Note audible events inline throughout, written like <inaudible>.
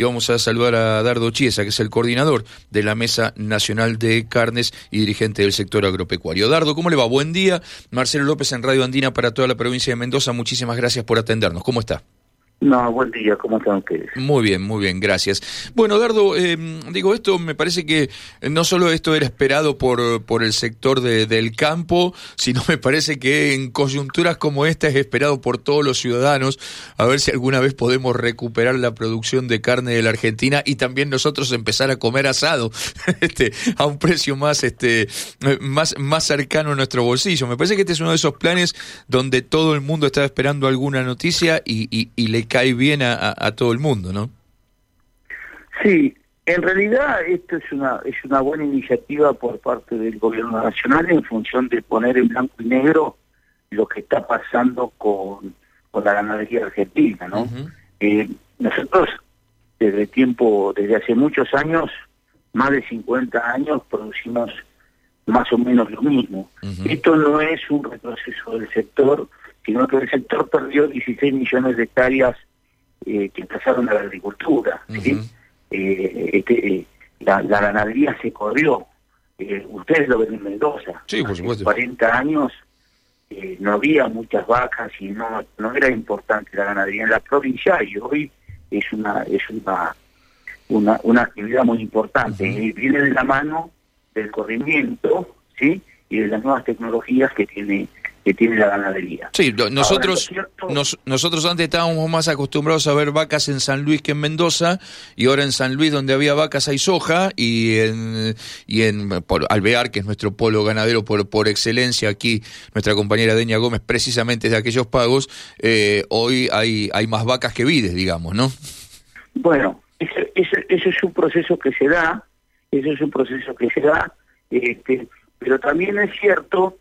y vamos a saludar a Dardo Chiesa, que es el coordinador de la Mesa Nacional de Carnes y dirigente del sector agropecuario. Dardo, ¿cómo le va? Buen día. Marcelo López en Radio Andina para toda la provincia de Mendoza. Muchísimas gracias por atendernos. ¿Cómo está? No, buen día, ¿cómo están ustedes? Muy bien, muy bien, gracias. Bueno, Dardo, eh, digo, esto me parece que no solo esto era esperado por, por el sector de, del campo, sino <laughs> me parece que en coyunturas como esta es esperado por todos los ciudadanos, a ver si alguna vez podemos recuperar la producción de carne de la Argentina y también nosotros empezar a comer asado <laughs> este, a un precio más, este, más, más cercano a nuestro bolsillo. Me parece que este es uno de esos planes donde todo el mundo está esperando alguna noticia y, y, y le cae bien a, a, todo el mundo, ¿no? Sí, en realidad esto es una es una buena iniciativa por parte del gobierno nacional en función de poner en blanco y negro lo que está pasando con, con la ganadería argentina, ¿no? Uh -huh. eh, nosotros desde tiempo, desde hace muchos años, más de 50 años, producimos más o menos lo mismo. Uh -huh. Esto no es un retroceso del sector, sino que el sector perdió 16 millones de hectáreas eh, que pasaron a la agricultura. ¿sí? Uh -huh. eh, este, eh, la, la, ganadería se corrió. Ustedes lo ven en Mendoza. Sí, por supuesto. Hace 40 años no había muchas vacas y no, no era importante la ganadería en la provincia y hoy es una es una una, una actividad muy importante. Uh -huh. Y viene de la mano del corrimiento, ¿sí? Y de las nuevas tecnologías que tiene que tiene la ganadería. Sí, nosotros ahora, cierto... nos, nosotros antes estábamos más acostumbrados a ver vacas en San Luis que en Mendoza y ahora en San Luis donde había vacas hay soja y en y en por, Alvear que es nuestro polo ganadero por por excelencia aquí nuestra compañera Deña Gómez precisamente de aquellos pagos eh, hoy hay hay más vacas que vides digamos, ¿no? Bueno, ese, ese, ese es un proceso que se da, ese es un proceso que se da, este, pero también es cierto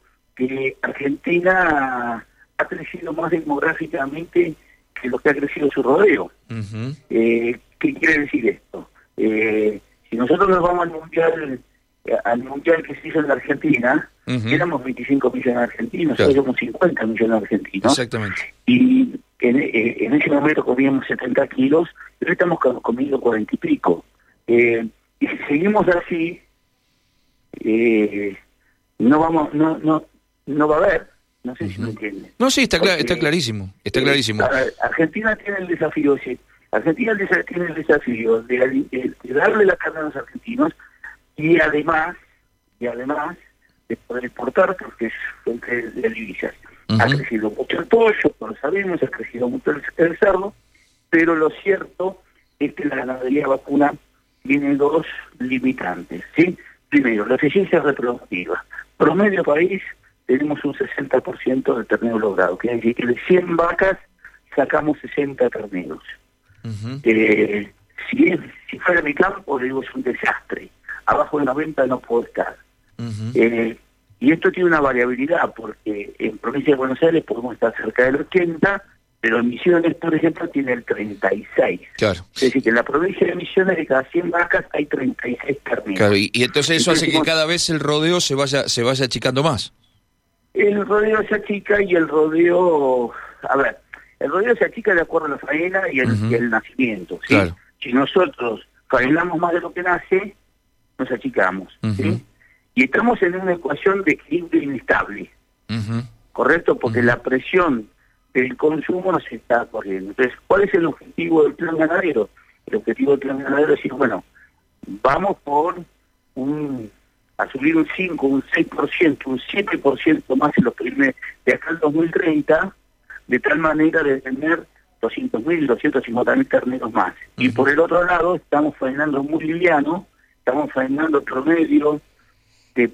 que Argentina ha crecido más demográficamente que lo que ha crecido su rodeo. Uh -huh. eh, ¿Qué quiere decir esto? Eh, si nosotros nos vamos al mundial al mundial que se hizo en la Argentina, uh -huh. éramos 25 millones de argentinos, claro. hoy somos 50 millones de argentinos. Exactamente. Y en, eh, en, ese momento comíamos 70 kilos, pero estamos comiendo 40 y pico. Eh, y si seguimos así, eh, no vamos, no, no, no va a haber. No sé uh -huh. si me entienden. No, sí, está, Porque, está clarísimo. Está clarísimo. Argentina tiene el desafío, sí. Argentina tiene el desafío de, de, de, darle la carne a los argentinos y además, y además de poder exportar, porque es fuente de divisas. Uh -huh. Ha crecido mucho el pollo, lo sabemos, ha crecido mucho el, el cerdo, pero lo cierto es que la ganadería vacuna tiene dos limitantes, ¿sí? Primero, la eficiencia reproductiva. Promedio país tenemos un 60% de ternero logrado, quiere decir que de 100 vacas sacamos 60 terneros. Uh -huh. eh, si, es, si fuera mi campo, digo, es un desastre. Abajo de 90 no puedo estar. Uh -huh. eh, y esto tiene una variabilidad, porque en provincia de Buenos Aires podemos estar cerca del 80, pero en Misiones, por ejemplo, tiene el 36. Claro. Es decir, que en la provincia de Misiones, de cada 100 vacas, hay 36 terneros. Claro, y, y entonces eso entonces, hace que cada vez el rodeo se vaya se vaya achicando más. El rodeo se achica y el rodeo... A ver, el rodeo se achica de acuerdo a la faena y el, uh -huh. y el nacimiento, ¿sí? Claro. Si nosotros faenamos más de lo que nace, nos achicamos, uh -huh. ¿sí? Y estamos en una ecuación de equilibrio inestable, uh -huh. ¿correcto? Porque la presión del consumo nos está corriendo. Entonces, ¿cuál es el objetivo del plan ganadero? El objetivo del plan ganadero es decir, bueno, vamos por un a subir un 5, un 6%, un 7% más en los primeros, de acá al 2030, de tal manera de tener 200.000, 250.000 terneros más. Uh -huh. Y por el otro lado, estamos faenando muy liviano, estamos faenando promedio de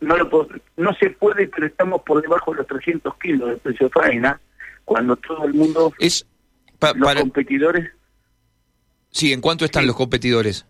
no, lo puedo, no se puede, pero estamos por debajo de los 300 kilos de precio de faena, cuando todo el mundo, es pa, los para... competidores... Sí, ¿en cuánto están sí. los competidores?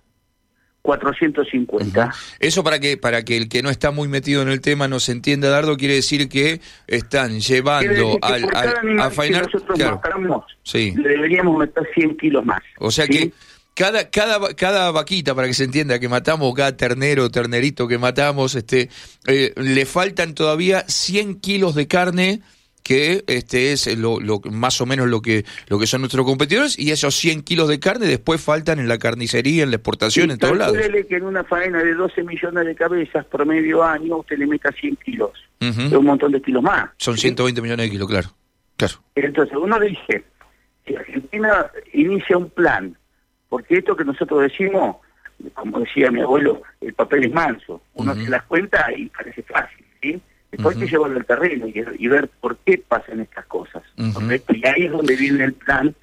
450. Uh -huh. Eso para que para que el que no está muy metido en el tema no se entienda, Dardo, quiere decir que están llevando al, al a faenar... Que nosotros claro. matamos, sí. le deberíamos meter 100 kilos más. O sea ¿sí? que cada, cada, cada vaquita, para que se entienda, que matamos, cada ternero, ternerito que matamos, este, eh, le faltan todavía 100 kilos de carne que este es lo, lo, más o menos lo que, lo que son nuestros competidores, y esos 100 kilos de carne después faltan en la carnicería, en la exportación, en todos lados. que en una faena de 12 millones de cabezas promedio año usted le meta 100 kilos. Es un montón de kilos más. Son 120 millones de kilos, claro. claro. Entonces uno dice, si Argentina inicia un plan, porque esto que nosotros decimos, como decía mi abuelo, el papel es manso. Uno se las cuenta y parece fácil, ¿sí? Después hay que llevarlo al terreno y, ver por qué pasan estas cosas, Y ahí es donde viene el plan,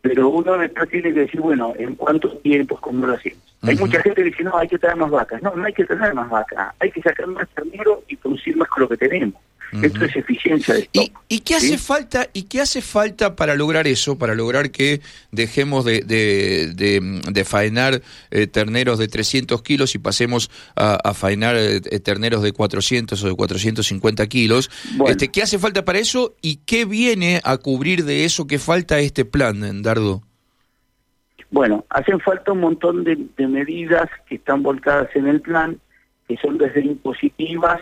pero uno después tiene que decir, bueno, ¿en cuánto tiempo, cómo lo hacemos? Hay mucha gente que dice, no, hay que tener más vacas. No, no hay que tener más vacas, hay que sacar más ternero y producir más con lo que tenemos. Esto es eficiencia de ¿Y, ¿Y, qué hace falta y qué hace falta para lograr eso, para lograr que dejemos de, de, faenar eh, terneros de 300 kilos y pasemos a, faenar eh, terneros de 400 o de 450 kilos? Este, ¿Qué hace falta para eso y qué viene a cubrir de eso que falta este plan, Dardo? Bueno, hacen falta un montón de, de medidas que están volcadas en el plan, que son desde impositivas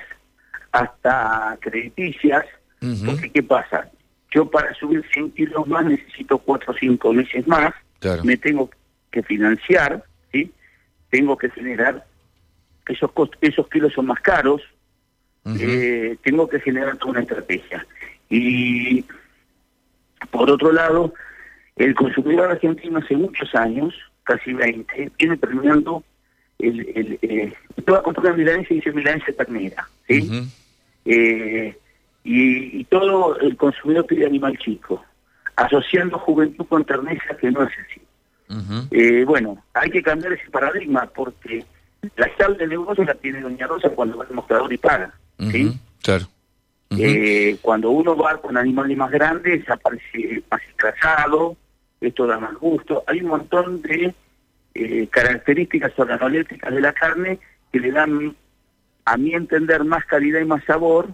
hasta crediticias, porque ¿qué pasa? Yo para subir 100 kilos más necesito 4 o 5 meses más, me tengo que financiar, ¿sí? tengo que generar, esos, esos kilos son más caros, eh, tengo que generar toda una estrategia. Y por otro lado, el consumidor argentino hace muchos años, casi 20, viene terminando el, el, eh, a comprar milanesa y dice milanesa ternera, ¿sí? eh, y, todo el consumidor pide animal chico, asociando juventud con terneza que no es así. eh, bueno, hay que cambiar ese paradigma porque la llave de negocio la tiene Doña Rosa cuando va al mostrador y paga, ¿sí? Claro. eh, cuando uno va con animales más grandes aparece más estrasado, esto da más gusto. Hay un montón de eh, características organolépticas de la carne que le dan, a mi entender, más calidad y más sabor,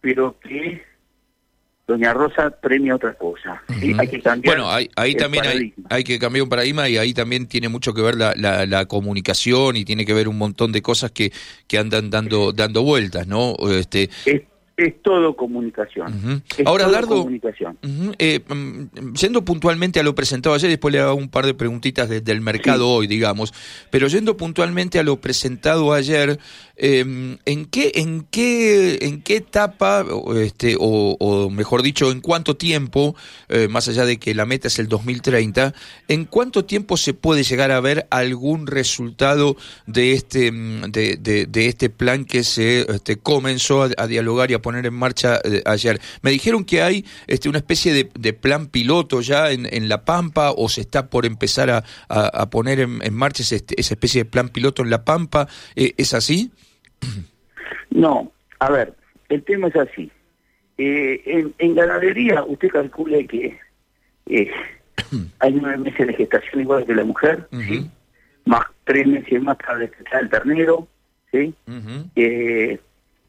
pero que Doña Rosa premia otra cosa. Hay que cambiar bueno, ahí, también hay, que cambiar un paradigma y ahí también tiene mucho que ver la, la, comunicación y tiene que ver un montón de cosas que, que andan dando dando vueltas, ¿no? Este, es todo comunicación. Ahora, Dardo, eh, mm, yendo puntualmente a lo presentado ayer, después le hago un par de preguntitas desde el mercado hoy, digamos, pero yendo puntualmente a lo presentado ayer, eh, ¿en qué en qué en qué etapa, este, o, mejor dicho, en cuánto tiempo, eh, más allá de que la meta es el 2030, en cuánto tiempo se puede llegar a ver algún resultado de este mm, de, de, este plan que se este, comenzó a, a dialogar y a poner en marcha eh, ayer. Me dijeron que hay este, una especie de, plan piloto ya en, en, La Pampa o se está por empezar a, a, poner en, marcha ese, esa especie de plan piloto en La Pampa. Eh, ¿Es así? No, a ver, el tema es así. Eh, en, ganadería usted calcula que <coughs> hay nueve meses de gestación igual que la mujer, más tres meses más para despejar el ternero, ¿sí?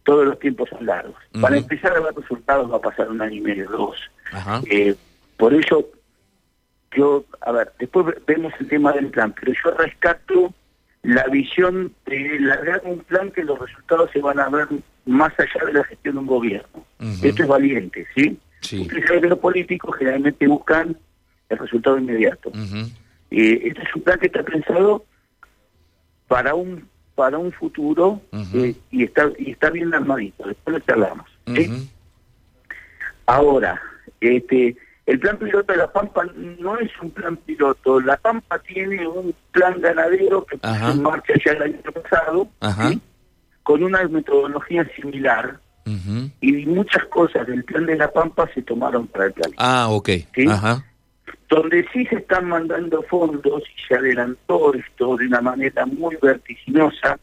Todos los tiempos son largos. Para empezar a ver resultados va a pasar un año y medio, dos. Eh, por eso, yo, a ver, después vemos el tema del plan, pero yo rescato la visión de largar un plan que los resultados se van a ver más allá de la gestión de un gobierno. Esto es valiente, ¿sí? sí. Ustedes saben que los políticos generalmente buscan el resultado inmediato. Eh, este es un plan que está pensado para un para un futuro eh, y está y está bien armadito. Después lo charlamos. Ahora, este el plan piloto de La Pampa no es un plan piloto. La Pampa tiene un plan ganadero que puso en marcha ya el año pasado, con una metodología similar. Y muchas cosas del plan de La Pampa se tomaron para el plan. Ah, ok. Ajá. Donde sí se están mandando fondos y se adelantó esto de una manera muy vertiginosa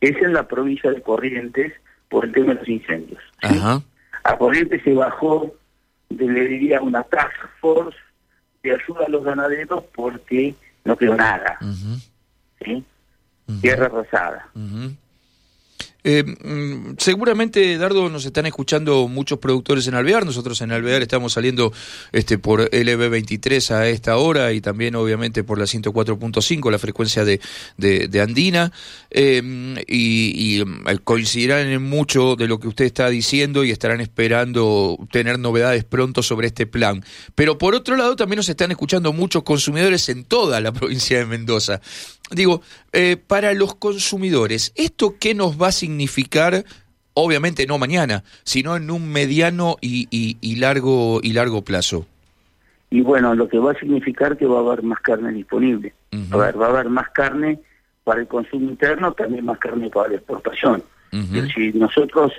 es en la provincia de Corrientes por el tema de los incendios. A Corrientes se bajó, de, le diría, una task force de ayuda a los ganaderos porque no quedó nada. Tierra arrasada. Eh, mm, seguramente, Dardo, nos están escuchando muchos productores en Alvear. Nosotros en Alvear estamos saliendo este, por LB23 a esta hora y también, obviamente, por la 104.5, la frecuencia de, de, Andina. Eh, y, y, mm, coincidirán en mucho de lo que usted está diciendo y estarán esperando tener novedades pronto sobre este plan. Pero por otro lado, también nos están escuchando muchos consumidores en toda la <laughs> provincia de Mendoza. Digo, eh, para los consumidores, ¿esto qué nos va a significar? Obviamente no mañana, sino en un mediano y, y, largo y largo plazo. Y bueno, lo que va a significar que va a haber más carne disponible. a ver, va a haber más carne para el consumo interno, también más carne para la exportación. Si nosotros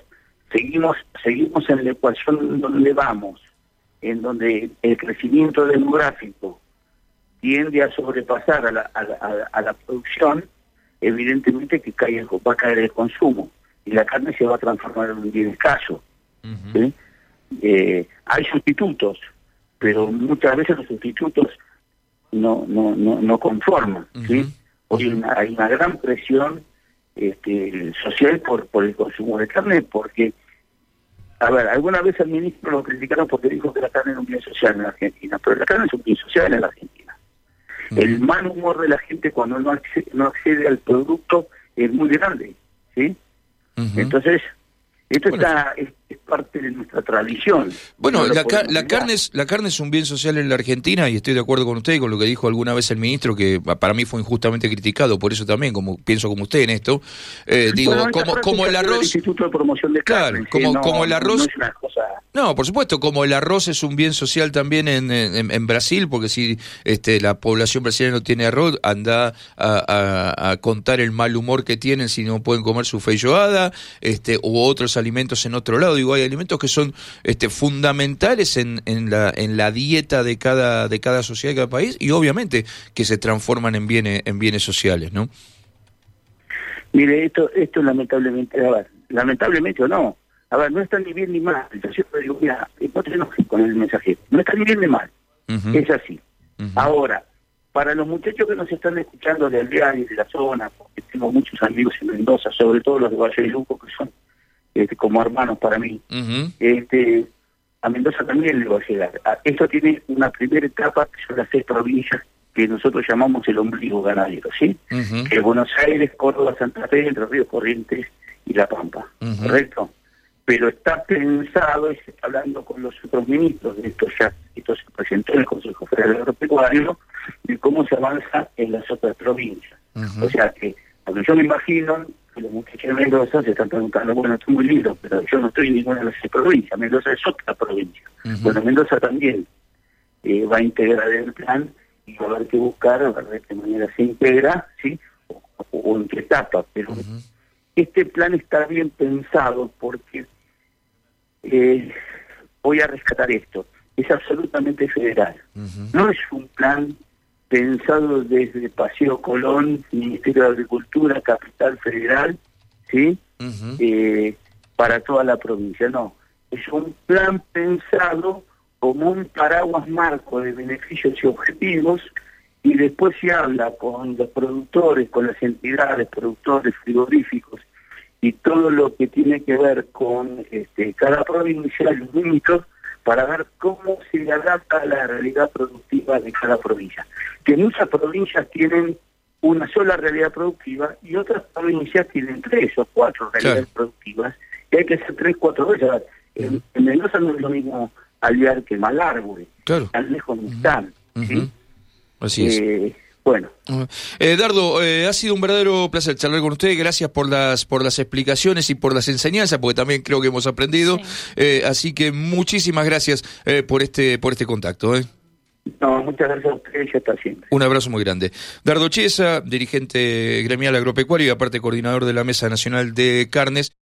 seguimos seguimos en la ecuación donde vamos, en donde el crecimiento demográfico tiende a sobrepasar a la, a la, producción, evidentemente que cae va a caer el consumo y la carne se va a transformar en un bien escaso. Eh, hay sustitutos, pero muchas veces los sustitutos no no no, no conforman. ¿sí? Hoy hay una, hay una gran presión este, social por, por el consumo de carne, porque, a ver, alguna vez al ministro lo criticaron porque dijo que la carne era un bien social en la Argentina, pero la carne es un bien social en la Argentina. El mal humor de la gente cuando no accede, no accede al producto es muy grande, ¿sí? Entonces, esto está, es, parte de nuestra tradición. Bueno, la, carne es, la carne es un bien social en la Argentina y estoy de acuerdo con usted y con lo que dijo alguna vez el ministro, que para mí fue injustamente criticado, por eso también, como pienso como usted en esto. Eh, digo, como, como el arroz... Instituto de Promoción de Claro, como, como el arroz... No, por supuesto, como el arroz es un bien social también en, en, Brasil, porque si este, la población brasileña no tiene arroz, anda a, a, contar el mal humor que tienen si no pueden comer su feijoada, este, u otros alimentos en otro lado. Digo, hay alimentos que son este, fundamentales en, en, la, en la dieta de cada, de cada sociedad, de cada país, y obviamente que se transforman en bienes, en bienes sociales, ¿no? Mire, esto, esto lamentablemente, a ver, lamentablemente o no, a ver, no está ni bien ni mal. Yo siempre digo, mira, no te con el mensaje, no está ni bien ni mal, es así. Ahora, para los muchachos que nos están escuchando del diario y de la zona, porque tengo muchos amigos en Mendoza, sobre todo los de Valle de Luco, que son este, como hermanos para mí. este A Mendoza también le va a llegar. Esto tiene una primera etapa, que son las seis provincias que nosotros llamamos el ombligo ganadero, ¿sí? Que Buenos Aires, Córdoba, Santa Fe, Entre Ríos, Corrientes y La Pampa, ¿correcto? Pero está pensado, y se está hablando con los otros ministros, de esto ya esto se presentó en el Consejo Federal Agropecuario, de cómo se avanza en las otras provincias. O sea que, cuando yo me imagino, los muchachos de Mendoza se están preguntando, bueno, estoy muy lindo, pero yo no estoy en ninguna de las provincias, Mendoza es otra provincia. Bueno, Mendoza también eh, va a integrar el plan y va a haber que buscar, a ver de qué manera se integra, ¿sí? O, en qué etapa, pero este plan está bien pensado porque eh, voy a rescatar esto, es absolutamente federal. No es un plan pensado desde Paseo Colón, Ministerio de Agricultura, Capital Federal, ¿sí? Eh, para toda la provincia. No, es un plan pensado como un paraguas marco de beneficios y objetivos y después se habla con los productores, con las entidades, productores frigoríficos y todo lo que tiene que ver con este, cada provincia, los límites, para ver cómo se adapta a la realidad productiva de cada provincia. Que muchas provincias tienen una sola realidad productiva y otras provincias tienen tres o cuatro realidades productivas y hay que hacer tres, cuatro veces. En, Mendoza no es lo mismo aliar que Malargüe, claro. tan lejos no están. Así es. Eh, bueno. Eh, Dardo, eh, ha sido un verdadero placer charlar con usted. Gracias por las por las explicaciones y por las enseñanzas, porque también creo que hemos aprendido. Eh, así que muchísimas gracias eh, por este por este contacto. No, muchas gracias a usted y hasta siempre. Un abrazo muy grande. Dardo Chiesa, dirigente gremial agropecuario y aparte coordinador de la Mesa Nacional de Carnes.